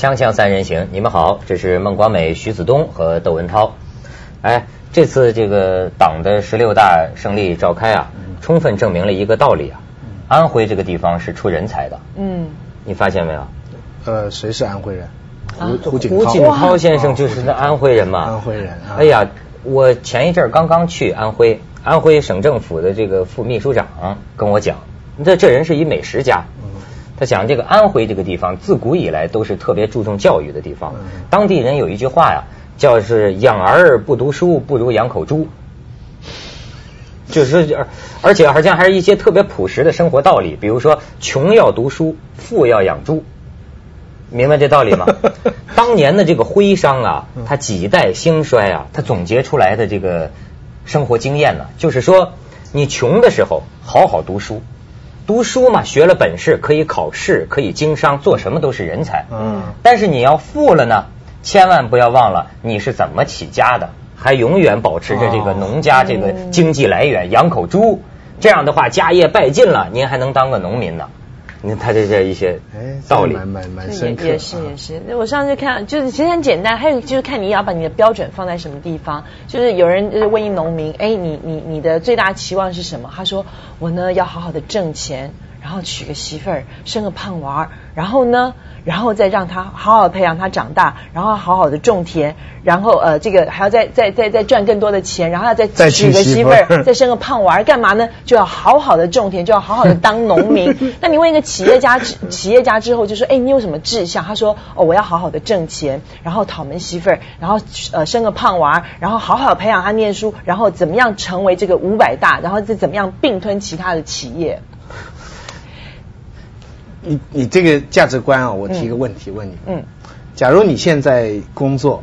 锵锵三人行，你们好，这是孟广美、徐子东和窦文涛。哎，这次这个党的十六大胜利召开啊，充分证明了一个道理啊，安徽这个地方是出人才的。嗯，你发现没有？呃，谁是安徽人？胡胡锦胡锦涛先生就是那安徽人嘛。安徽人。哎呀，我前一阵刚刚去安徽，安徽省政府的这个副秘书长跟我讲，这这人是一美食家。他讲这个安徽这个地方自古以来都是特别注重教育的地方，当地人有一句话呀，叫是养儿不读书不如养口猪，就是而而且好像还是一些特别朴实的生活道理，比如说穷要读书，富要养猪，明白这道理吗？当年的这个徽商啊，他几代兴衰啊，他总结出来的这个生活经验呢，就是说你穷的时候好好读书。读书嘛，学了本事可以考试，可以经商，做什么都是人才。嗯。但是你要富了呢，千万不要忘了你是怎么起家的，还永远保持着这个农家这个经济来源，养口猪。这样的话，家业败尽了，您还能当个农民呢。你看他这些一些道理，蛮蛮蛮深刻。也是也是。那我上次看，就是其实很简单，还有就是看你要把你的标准放在什么地方。就是有人就是问一农民，哎，你你你的最大期望是什么？他说，我呢要好好的挣钱。然后娶个媳妇儿，生个胖娃儿，然后呢，然后再让他好好培养他长大，然后好好的种田，然后呃，这个还要再再再再赚更多的钱，然后要再娶个媳妇儿，再生个胖娃儿，干嘛呢？就要好好的种田，就要好好的当农民。那你问一个企业家，企业家之后就说，哎，你有什么志向？他说，哦，我要好好的挣钱，然后讨门媳妇儿，然后呃生个胖娃儿，然后好好培养他念书，然后怎么样成为这个五百大，然后再怎么样并吞其他的企业。你你这个价值观啊，我提个问题问你。嗯。假如你现在工作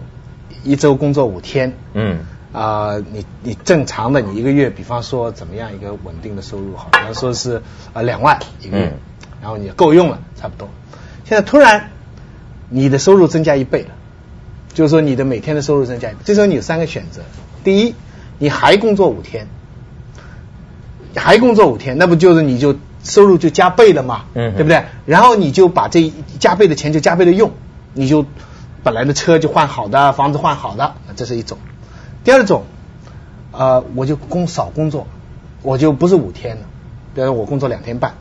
一周工作五天，嗯，啊，你你正常的你一个月，比方说怎么样一个稳定的收入好，比方说是啊两万一个月，然后你够用了，差不多。现在突然你的收入增加一倍了，就是说你的每天的收入增加，这时候你有三个选择：第一，你还工作五天，还工作五天，那不就是你就。收入就加倍了嘛，嗯，对不对？然后你就把这加倍的钱就加倍的用，你就本来的车就换好的，房子换好的，这是一种。第二种，呃，我就工少工作，我就不是五天了，比如说我工作两天半，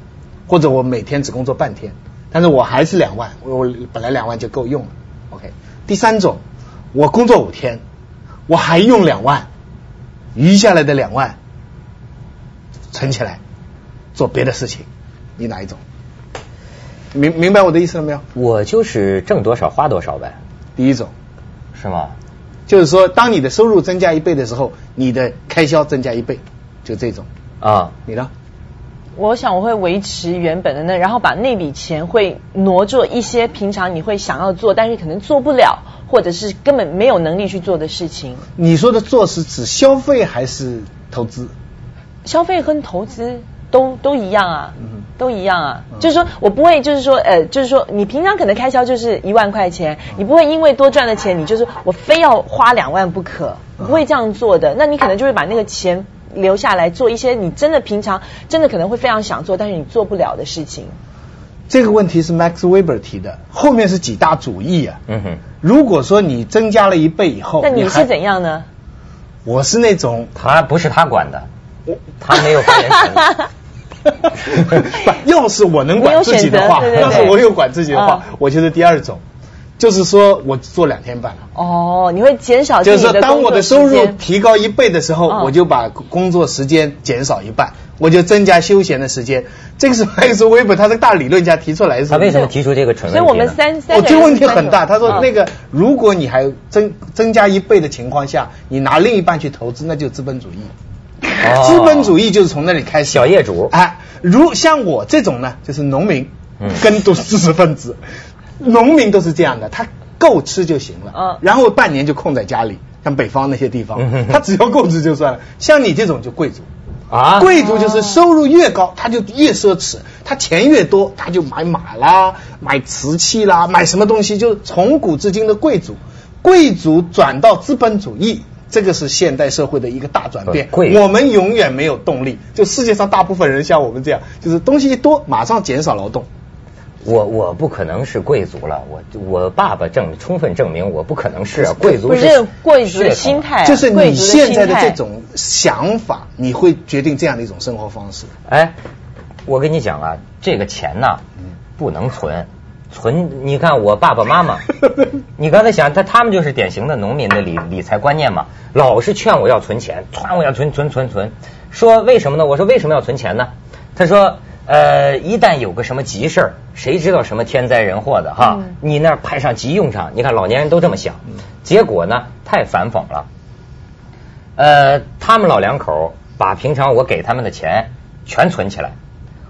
或者我每天只工作半天，但是我还是两万，我本来两万就够用了。OK。第三种，我工作五天，我还用两万，余下来的两万存起来。做别的事情，你哪一种？明明白我的意思了没有？我就是挣多少花多少呗。第一种，是吗？就是说，当你的收入增加一倍的时候，你的开销增加一倍，就这种。啊，你呢？我想我会维持原本的那，然后把那笔钱会挪做一些平常你会想要做，但是可能做不了，或者是根本没有能力去做的事情。你说的做是指消费还是投资？消费跟投资。都都一样啊，都一样啊，就是说我不会，就是说，呃，就是说，你平常可能开销就是一万块钱，你不会因为多赚的钱，你就是我非要花两万不可，不会这样做的。那你可能就会把那个钱留下来做一些你真的平常真的可能会非常想做，但是你做不了的事情。这个问题是 Max Weber 提的，后面是几大主义啊。嗯哼，如果说你增加了一倍以后，那你是怎样呢？我是那种，他不是他管的。他没有发言权。要是我能管自己的话，要是我有管自己的话，我就是第二种，就是说我做两天半了。哦，你会减少就是说，当我的收入提高一倍的时候，我就把工作时间减少一半，我就增加休闲的时间。这个是麦克斯韦伯他是大理论家提出来的。他为什么提出这个蠢问题？所以我们三三，我这个问题很大。他说那个，如果你还增增加一倍的情况下，你拿另一半去投资，那就资本主义。资本主义就是从那里开始。小业主，哎，如像我这种呢，就是农民，跟都是知识分子。农民都是这样的，他够吃就行了，嗯，然后半年就空在家里，像北方那些地方，他只要够吃就算了。像你这种就贵族。啊，贵族就是收入越高，他就越奢侈，他钱越多，他就买马啦，买瓷器啦，买什么东西，就是从古至今的贵族，贵族转到资本主义。这个是现代社会的一个大转变，我们永远没有动力。就世界上大部分人像我们这样，就是东西一多，马上减少劳动。我我不可能是贵族了，我我爸爸证充分证明我不可能是贵族。不是贵族的心态，就是你现在的这种想法，你会决定这样的一种生活方式。哎，我跟你讲啊，这个钱呐，不能存，存你看我爸爸妈妈，你刚才想他他们就是典型的农民的理理财观念嘛，老是劝我要存钱，劝我要存存存存，说为什么呢？我说为什么要存钱呢？他说。呃，一旦有个什么急事儿，谁知道什么天灾人祸的哈？你那儿派上急用场，你看老年人都这么想，结果呢太反讽了。呃，他们老两口把平常我给他们的钱全存起来，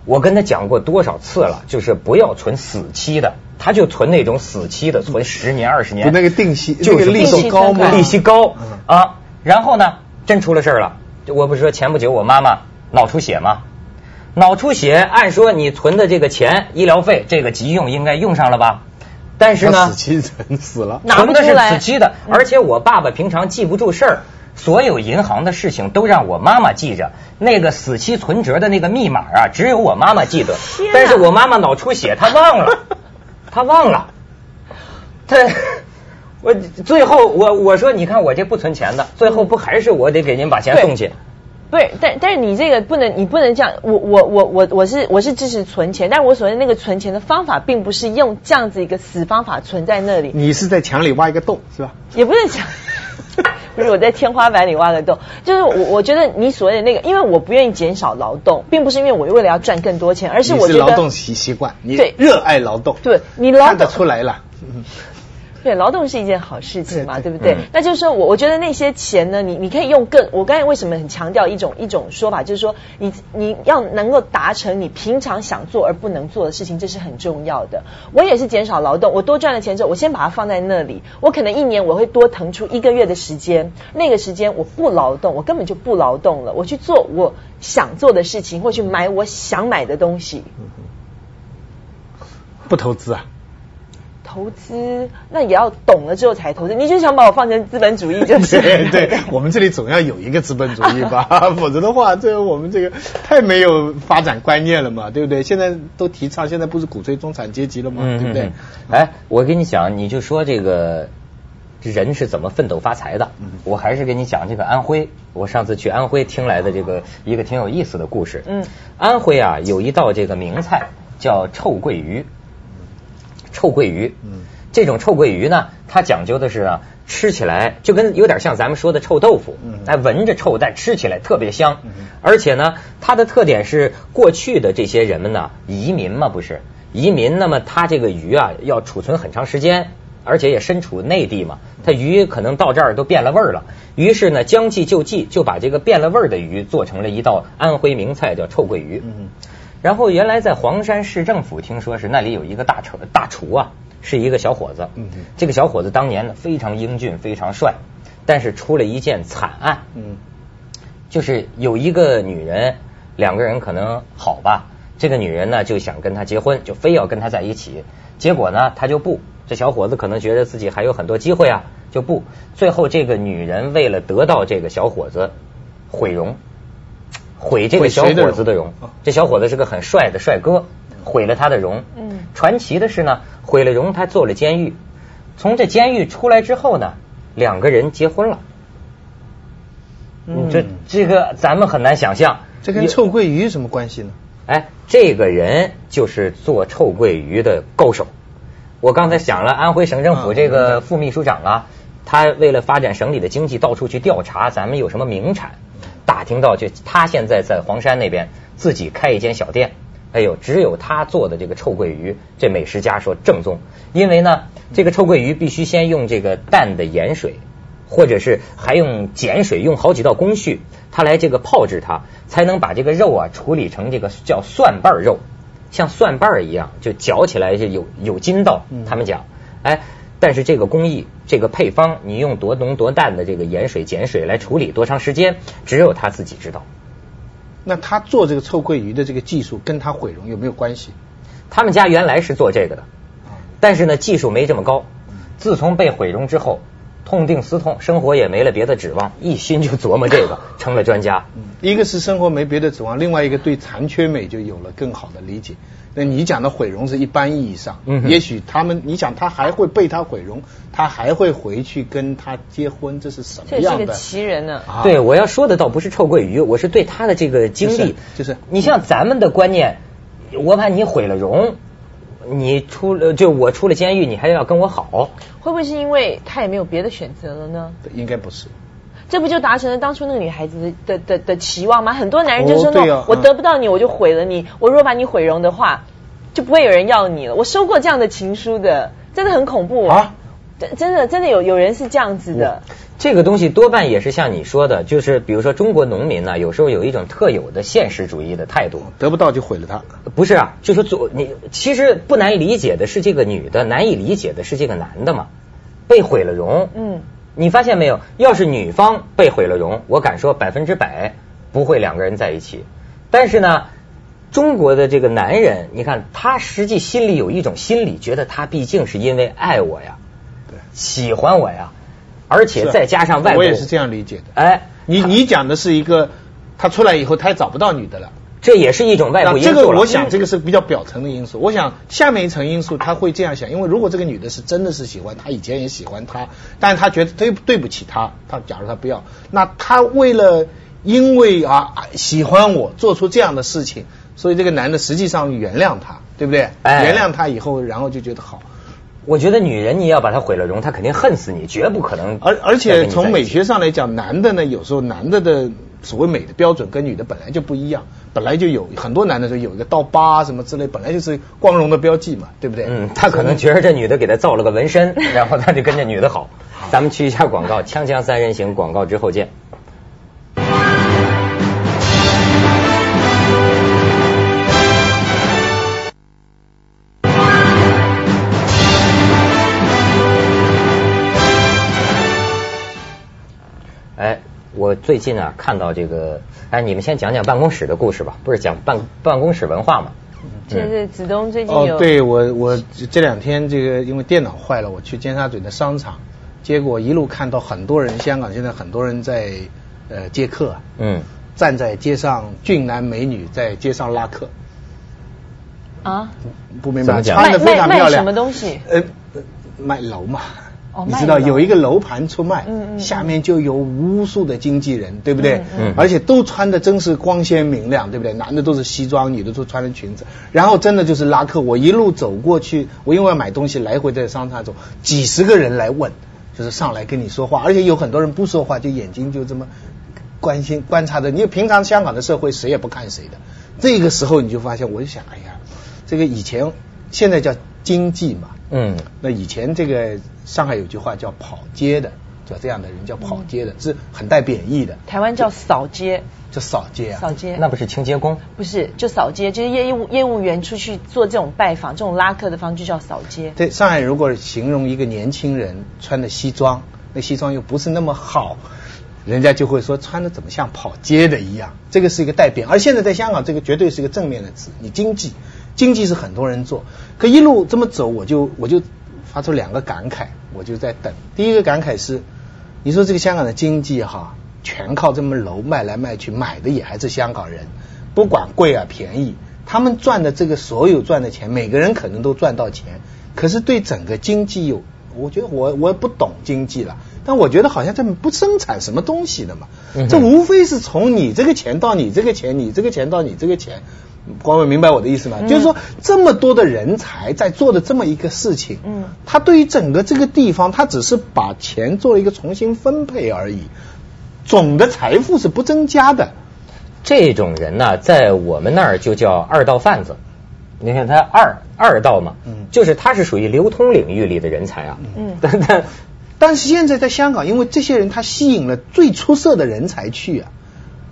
我跟他讲过多少次了，就是不要存死期的，他就存那种死期的，存十年二十年，那个定期，就是利息高吗？利息高啊。然后呢，真出了事儿了，我不是说前不久我妈妈脑出血吗？脑出血，按说你存的这个钱，医疗费这个急用应该用上了吧？但是呢，死期存 死了，存的是死期的，而且我爸爸平常记不住事儿，所有银行的事情都让我妈妈记着，那个死期存折的那个密码啊，只有我妈妈记得。但是我妈妈脑出血，她忘了，她忘了，她我最后我我说你看我这不存钱的，最后不还是我得给您把钱送去。不是，但但是你这个不能，你不能这样。我我我我我是我是支持存钱，但是我所谓那个存钱的方法，并不是用这样子一个死方法存在那里。你是在墙里挖一个洞，是吧？也不是墙，不是我在天花板里挖个洞。就是我我觉得你所谓的那个，因为我不愿意减少劳动，并不是因为我为了要赚更多钱，而是我觉得劳动习习惯，你对热爱劳动，对你劳看得出来了。对，劳动是一件好事情嘛，对不对？那就是说我我觉得那些钱呢，你你可以用更，我刚才为什么很强调一种一种说法，就是说你你要能够达成你平常想做而不能做的事情，这是很重要的。我也是减少劳动，我多赚了钱之后，我先把它放在那里，我可能一年我会多腾出一个月的时间，那个时间我不劳动，我根本就不劳动了，我去做我想做的事情，或去买我想买的东西，不投资啊。投资那也要懂了之后才投资，你就想把我放成资本主义就是？对对，我们这里总要有一个资本主义吧，否则的话，这我们这个太没有发展观念了嘛，对不对？现在都提倡，现在不是鼓吹中产阶级了吗？对不对？哎，我跟你讲，你就说这个人是怎么奋斗发财的？我还是跟你讲这个安徽，我上次去安徽听来的这个一个挺有意思的故事。嗯，安徽啊有一道这个名菜叫臭鳜鱼。臭鳜鱼，嗯，这种臭鳜鱼呢，它讲究的是啊，吃起来就跟有点像咱们说的臭豆腐，嗯，哎，闻着臭，但吃起来特别香，嗯，而且呢，它的特点是过去的这些人们呢，移民嘛，不是？移民，那么它这个鱼啊，要储存很长时间，而且也身处内地嘛，它鱼可能到这儿都变了味儿了，于是呢，将计就计，就把这个变了味儿的鱼做成了一道安徽名菜，叫臭鳜鱼，嗯。然后原来在黄山市政府，听说是那里有一个大厨，大厨啊，是一个小伙子。嗯这个小伙子当年呢非常英俊，非常帅，但是出了一件惨案。嗯。就是有一个女人，两个人可能好吧，这个女人呢就想跟他结婚，就非要跟他在一起。结果呢他就不，这小伙子可能觉得自己还有很多机会啊，就不。最后这个女人为了得到这个小伙子，毁容。毁这个小伙子的容，这小伙子是个很帅的帅哥，毁了他的容。嗯，传奇的是呢，毁了容，他坐了监狱。从这监狱出来之后呢，两个人结婚了。嗯，这这个咱们很难想象。这跟臭鳜鱼什么关系呢？哎，这个人就是做臭鳜鱼的高手。我刚才想了，安徽省政府这个副秘书长啊，他为了发展省里的经济，到处去调查咱们有什么名产。打听到，就他现在在黄山那边自己开一间小店，哎呦，只有他做的这个臭鳜鱼，这美食家说正宗。因为呢，这个臭鳜鱼必须先用这个淡的盐水，或者是还用碱水，用好几道工序，他来这个泡制它，才能把这个肉啊处理成这个叫蒜瓣肉，像蒜瓣一样，就嚼起来就有有筋道。他们讲，哎。但是这个工艺，这个配方，你用多浓多淡的这个盐水碱水来处理，多长时间，只有他自己知道。那他做这个臭鳜鱼的这个技术跟他毁容有没有关系？他们家原来是做这个的，但是呢技术没这么高。自从被毁容之后，痛定思痛，生活也没了别的指望，一心就琢磨这个，成了专家。一个是生活没别的指望，另外一个对残缺美就有了更好的理解。那你讲的毁容是一般意义上，嗯，也许他们，你想他还会被他毁容，他还会回去跟他结婚，这是什么样的？这是个奇人呢。对，我要说的倒不是臭鳜鱼，我是对他的这个经历，就是你像咱们的观念，我把你毁了容，你出了就我出了监狱，你还要跟我好，会不会是因为他也没有别的选择了呢？应该不是。这不就达成了当初那个女孩子的的的期望吗？很多男人就说：“那我得不到你，我就毁了你。我如果把你毁容的话，就不会有人要你了。”我收过这样的情书的，真的很恐怖啊！真真的真的有有人是这样子的。这个东西多半也是像你说的，就是比如说中国农民呢，有时候有一种特有的现实主义的态度，得不到就毁了他。不是啊，就说做你其实不难理解的是这个女的，难以理解的是这个男的嘛，被毁了容。嗯。你发现没有？要是女方被毁了容，我敢说百分之百不会两个人在一起。但是呢，中国的这个男人，你看他实际心里有一种心理，觉得他毕竟是因为爱我呀，对，喜欢我呀，而且再加上外国，我也是这样理解的。哎，你你讲的是一个，他出来以后他也找不到女的了。这也是一种外部因素。这个我想，这个是比较表层的因素。我想下面一层因素，他会这样想：，因为如果这个女的是真的是喜欢他，以前也喜欢他，但是他觉得对对不起他，他假如他不要，那他为了因为啊喜欢我做出这样的事情，所以这个男的实际上原谅他，对不对？哎原谅他以后，然后就觉得好。我觉得女人你要把她毁了容，她肯定恨死你，绝不可能。而而且从美学上来讲，男的呢，有时候男的的所谓美的标准跟女的本来就不一样。本来就有很多男的说有一个刀疤什么之类，本来就是光荣的标记嘛，对不对？嗯，他可能觉得这女的给他造了个纹身，然后他就跟这女的好。咱们去一下广告，锵锵三人行广告之后见。最近啊看到这个。哎，你们先讲讲办公室的故事吧，不是讲办办公室文化吗？这是子东最近有。哦，对我我这两天这个因为电脑坏了，我去尖沙咀的商场，结果一路看到很多人，香港现在很多人在呃接客，嗯，站在街上，俊男美女在街上拉客。啊？不明白，穿的非常漂亮。什么东西？呃，卖楼嘛。你知道有一个楼盘出卖，下面就有无数的经纪人，对不对？而且都穿的真是光鲜明亮，对不对？男的都是西装，女的都穿着裙子，然后真的就是拉客。我一路走过去，我因为要买东西，来回在商场走，几十个人来问，就是上来跟你说话，而且有很多人不说话，就眼睛就这么关心观察着。你平常香港的社会谁也不看谁的，这个时候你就发现，我就想，哎呀，这个以前现在叫经济嘛，嗯，那以前这个。上海有句话叫“跑街”的，叫这样的人叫“跑街”的，是很带贬义的。台湾叫“扫街”，叫扫街啊，扫街，那不是清洁工？不是，就扫街，就是业务业务员出去做这种拜访、这种拉客的方式叫扫街。对，上海如果形容一个年轻人穿的西装，那西装又不是那么好，人家就会说穿的怎么像跑街的一样？这个是一个带贬。而现在在香港，这个绝对是一个正面的词。你经济，经济是很多人做，可一路这么走，我就我就。发出两个感慨，我就在等。第一个感慨是，你说这个香港的经济哈，全靠这么楼卖来卖去，买的也还是香港人，不管贵啊便宜，他们赚的这个所有赚的钱，每个人可能都赚到钱，可是对整个经济有，我觉得我我也不懂经济了，但我觉得好像这不生产什么东西的嘛，这无非是从你这个钱到你这个钱，你这个钱到你这个钱。光伟明白我的意思吗？就是说，这么多的人才在做的这么一个事情，嗯，他对于整个这个地方，他只是把钱做了一个重新分配而已，总的财富是不增加的。这种人呢，在我们那儿就叫二道贩子。你看他二二道嘛，嗯，就是他是属于流通领域里的人才啊，嗯，但但但是现在在香港，因为这些人他吸引了最出色的人才去啊，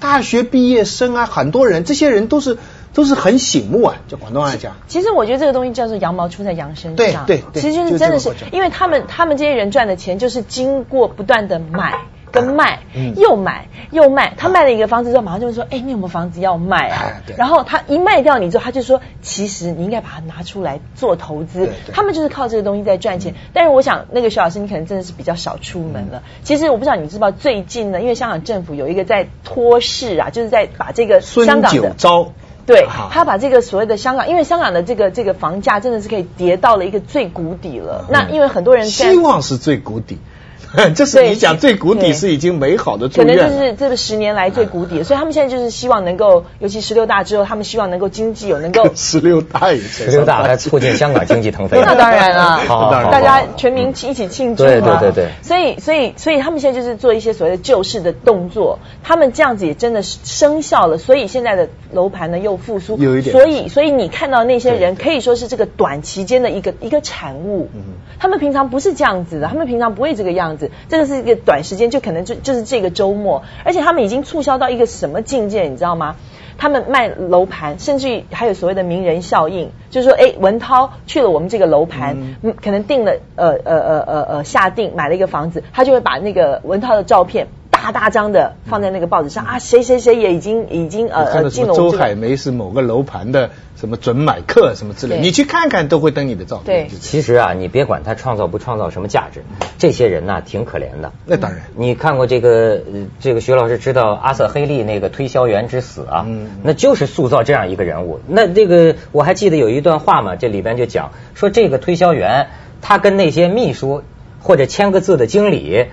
大学毕业生啊，很多人，这些人都是。都是很醒目啊，就广东话讲。其实我觉得这个东西叫做羊毛出在羊身上。对对，其实就是真的是，因为他们他们这些人赚的钱就是经过不断的买跟卖，又买又卖。他卖了一个房子之后，马上就会说：“哎，你有没有房子要卖啊？”然后他一卖掉你之后，他就说：“其实你应该把它拿出来做投资。”他们就是靠这个东西在赚钱。但是我想，那个徐老师，你可能真的是比较少出门了。其实我不知道你知不知道，最近呢，因为香港政府有一个在托市啊，就是在把这个香港的。对，他把这个所谓的香港，因为香港的这个这个房价真的是可以跌到了一个最谷底了。那因为很多人希望是最谷底。这是你讲最谷底是已经美好的祝愿，可能就是这个十年来最谷底，所以他们现在就是希望能够，尤其十六大之后，他们希望能够经济有能够 十六大以前，十六大来促进香港经济腾飞，那当然了，好大家全民一起庆祝对对对对，所以所以所以他们现在就是做一些所谓的救市的动作，他们这样子也真的是生效了，所以现在的楼盘呢又复苏，有一点，所以所以你看到那些人可以说是这个短期间的一个一个产物，他们平常不是这样子的，他们平常不会这个样子，这个是一个。短时间就可能就就是这个周末，而且他们已经促销到一个什么境界，你知道吗？他们卖楼盘，甚至于还有所谓的名人效应，就是说，哎，文涛去了我们这个楼盘，嗯，可能定了呃呃呃呃呃下定买了一个房子，他就会把那个文涛的照片。大大张的放在那个报纸上啊，谁谁谁也已经已经呃进了。周海梅是某个楼盘的什么准买客什么之类，你去看看都会登你的照片。对，其实啊，你别管他创造不创造什么价值，这些人呢挺可怜的。那当然，你看过这个这个徐老师知道阿瑟黑利那个推销员之死啊，那就是塑造这样一个人物。那这个我还记得有一段话嘛，这里边就讲说这个推销员他跟那些秘书或者签个字的经理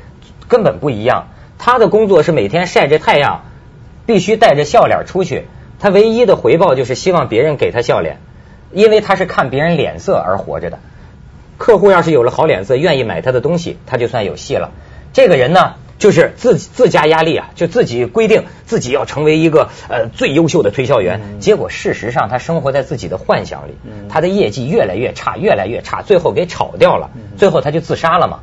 根本不一样。他的工作是每天晒着太阳，必须带着笑脸出去。他唯一的回报就是希望别人给他笑脸，因为他是看别人脸色而活着的。客户要是有了好脸色，愿意买他的东西，他就算有戏了。这个人呢，就是自自加压力啊，就自己规定自己要成为一个呃最优秀的推销员。结果事实上，他生活在自己的幻想里，他的业绩越来越差，越来越差，最后给炒掉了。最后他就自杀了嘛。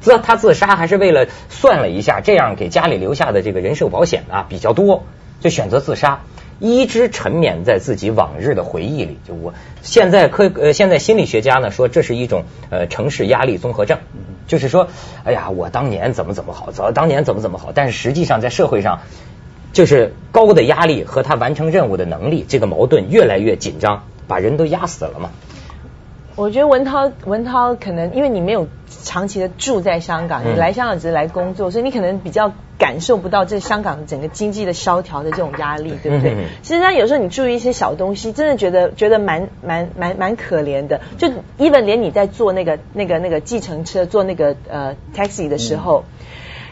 自他自杀还是为了算了一下，这样给家里留下的这个人寿保险啊比较多，就选择自杀，一直沉湎在自己往日的回忆里。就我现在科呃现在心理学家呢说这是一种呃城市压力综合症，就是说哎呀我当年怎么怎么好，早当年怎么怎么好，但是实际上在社会上就是高的压力和他完成任务的能力这个矛盾越来越紧张，把人都压死了嘛。我觉得文涛文涛可能因为你没有长期的住在香港，你来香港只是来工作，所以你可能比较感受不到这香港整个经济的萧条的这种压力，对不对？其实他有时候你注意一些小东西，真的觉得觉得蛮蛮蛮蛮可怜的。就 even 连你在坐那个那个那个计程车坐那个呃 taxi 的时候，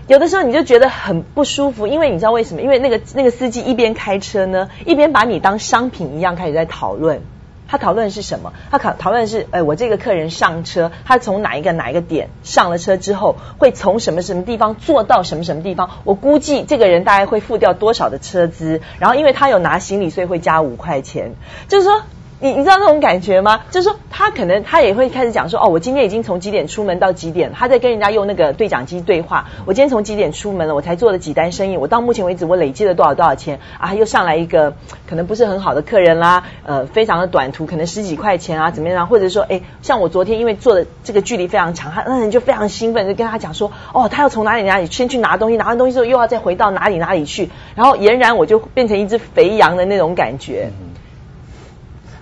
有的时候你就觉得很不舒服，因为你知道为什么？因为那个那个司机一边开车呢，一边把你当商品一样开始在讨论。他讨论是什么？他讨讨论是，哎，我这个客人上车，他从哪一个哪一个点上了车之后，会从什么什么地方坐到什么什么地方？我估计这个人大概会付掉多少的车资？然后因为他有拿行李，所以会加五块钱。就是说。你你知道那种感觉吗？就是说，他可能他也会开始讲说，哦，我今天已经从几点出门到几点，他在跟人家用那个对讲机对话。我今天从几点出门了，我才做了几单生意，我到目前为止我累积了多少多少钱啊？又上来一个可能不是很好的客人啦，呃，非常的短途，可能十几块钱啊，怎么样？或者说，哎，像我昨天因为做的这个距离非常长，他那人就非常兴奋，就跟他讲说，哦，他要从哪里哪里先去拿东西，拿完东西之后又要再回到哪里哪里去，然后俨然我就变成一只肥羊的那种感觉。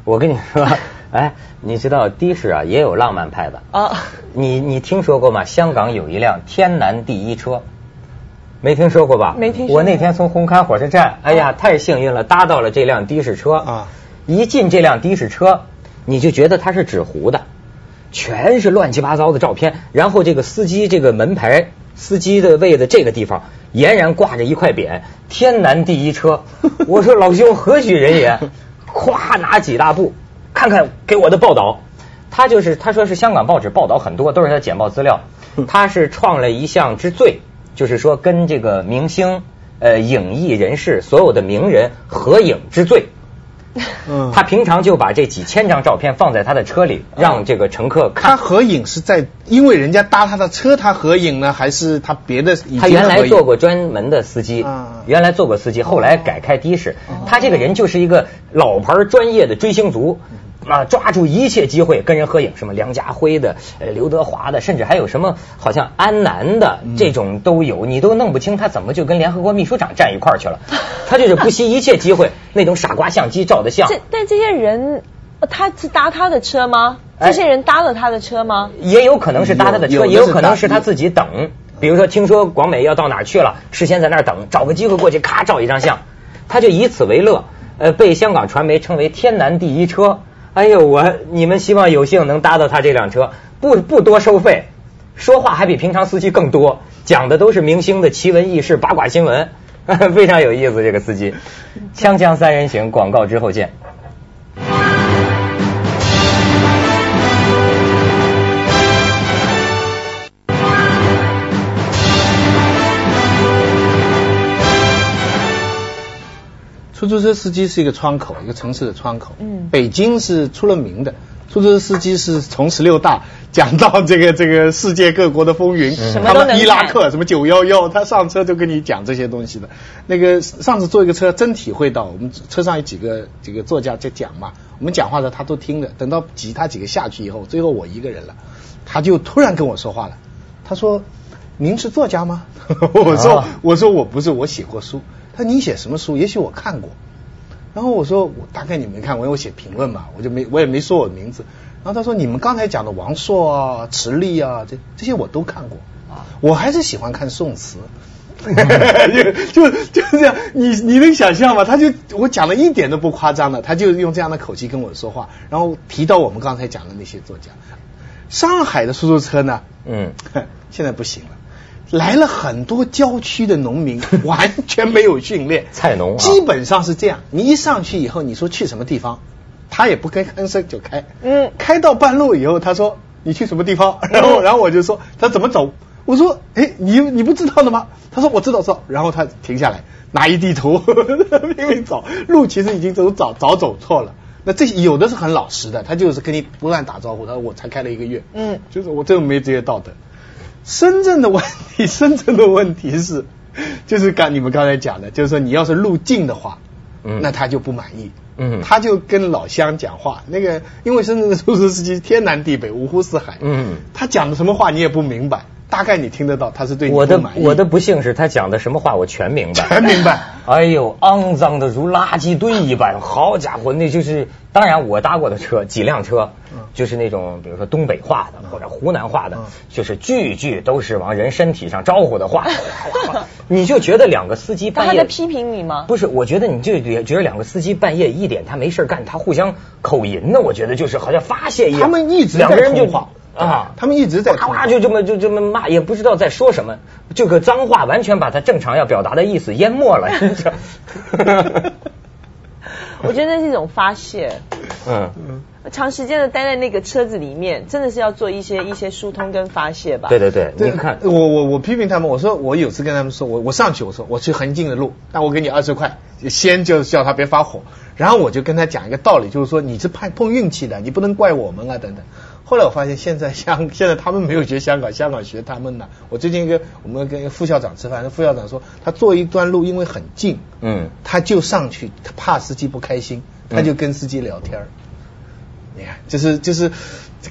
我跟你说，哎，你知道的士啊也有浪漫派的啊？你你听说过吗？香港有一辆天南第一车，没听说过吧？没听过。我那天从红磡火车站，哎呀，太幸运了，搭到了这辆的士车啊！一进这辆的士车，你就觉得它是纸糊的，全是乱七八糟的照片。然后这个司机这个门牌，司机的位子这个地方，俨然挂着一块匾“天南第一车”。我说老兄何许人也？咵，拿几大步，看看给我的报道。他就是他说是香港报纸报道很多，都是他简报资料。他是创了一项之最，就是说跟这个明星、呃影艺人士、所有的名人合影之最。嗯，他平常就把这几千张照片放在他的车里，让这个乘客看。他合影是在因为人家搭他的车，他合影呢，还是他别的？他原来做过专门的司机，原来做过司机，后来改开的士。他这个人就是一个老牌专业的追星族。啊！抓住一切机会跟人合影，什么梁家辉的、呃刘德华的，甚至还有什么好像安南的这种都有，你都弄不清他怎么就跟联合国秘书长站一块儿去了。他就是不惜一切机会，那种傻瓜相机照的像。但这些人，他是搭他的车吗？这些人搭了他的车吗？也有可能是搭他的车，也有可能是他自己等。比如说，听说广美要到哪儿去了，事先在那儿等，找个机会过去，咔照一张相，他就以此为乐。呃，被香港传媒称为天南第一车。哎呦，我你们希望有幸能搭到他这辆车，不不多收费，说话还比平常司机更多，讲的都是明星的奇闻异事、八卦新闻，非常有意思。这个司机，锵锵三人行，广告之后见。出租车司机是一个窗口，一个城市的窗口。嗯，北京是出了名的，出租车司机是从十六大 讲到这个这个世界各国的风云，什么伊拉克什么九幺幺，他上车就跟你讲这些东西的。那个上次坐一个车，真体会到我们车上有几个几个作家在讲嘛，我们讲话的他都听着。等到其他几个下去以后，最后我一个人了，他就突然跟我说话了。他说：“您是作家吗？” 我说：“我说我不是，我写过书。”他说你写什么书？也许我看过。然后我说我大概你没看过，因为我写评论嘛，我就没我也没说我的名字。然后他说你们刚才讲的王朔啊、池莉啊，这这些我都看过。我还是喜欢看宋词。就就就是这样，你你能想象吗？他就我讲的一点都不夸张的，他就用这样的口气跟我说话，然后提到我们刚才讲的那些作家。上海的出租车呢？嗯，现在不行了。来了很多郊区的农民，完全没有训练，菜农，基本上是这样。你一上去以后，你说去什么地方，他也不跟吭声就开。嗯，开到半路以后，他说你去什么地方，然后然后我就说他怎么走，我说哎你你不知道的吗？他说我知道知道，然后他停下来拿一地图拼命找路，其实已经走早早走错了。那这些有的是很老实的，他就是跟你不断打招呼，他说我才开了一个月，嗯，就是我这个没职业道德。深圳的问题，深圳的问题是，就是刚你们刚才讲的，就是说你要是入境的话，嗯，那他就不满意，嗯，他就跟老乡讲话，那个因为深圳的出租车司机天南地北五湖四海，嗯，他讲的什么话你也不明白。大概你听得到，他是对你我的我的不幸是他讲的什么话我全明白，全明白。哎呦，肮脏的如垃圾堆一般，好家伙，那就是当然我搭过的车几辆车，就是那种比如说东北话的或者湖南话的，就是句句都是往人身体上招呼的话，你就觉得两个司机半夜在批评你吗？不是，我觉得你就觉觉得两个司机半夜一点他没事干，他互相口淫呢，我觉得就是好像发泄一样，他们一直两个人就话。啊，他们一直在咔就这么就这么骂，也不知道在说什么，这个脏话完全把他正常要表达的意思淹没了。我觉得那是一种发泄。嗯嗯，长时间的待在那个车子里面，真的是要做一些一些疏通跟发泄吧。对对对，你看我我我批评他们，我说我有次跟他们说，我我上去我说我去很近的路，那我给你二十块，先就叫他别发火，然后我就跟他讲一个道理，就是说你是碰碰运气的，你不能怪我们啊等等。后来我发现，现在香 现在他们没有学香港，香港学他们呢。我最近一个我们跟副校长吃饭，副校长说他坐一段路因为很近，嗯，他就上去，他怕司机不开心，他就跟司机聊天儿。你看，就是就是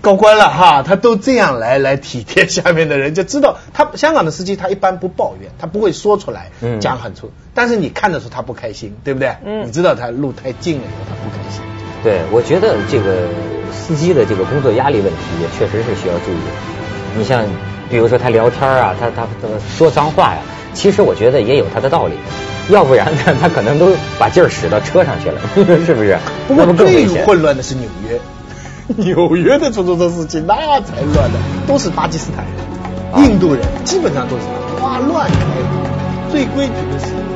高官了哈，他都这样来来体贴下面的人，就知道他香港的司机他一般不抱怨，他不会说出来嗯讲很粗，但是你看得出他不开心，对不对？嗯，你知道他路太近了以后他不开心。对，我觉得这个。司机的这个工作压力问题也确实是需要注意。你像，比如说他聊天啊，他他他说脏话呀，其实我觉得也有他的道理。要不然呢，他可能都把劲儿使到车上去了，是不是？不过最混乱的是纽约，纽约的出租车司机那才乱呢，都是巴基斯坦人、印度人，基本上都是哇乱开，最规矩的是。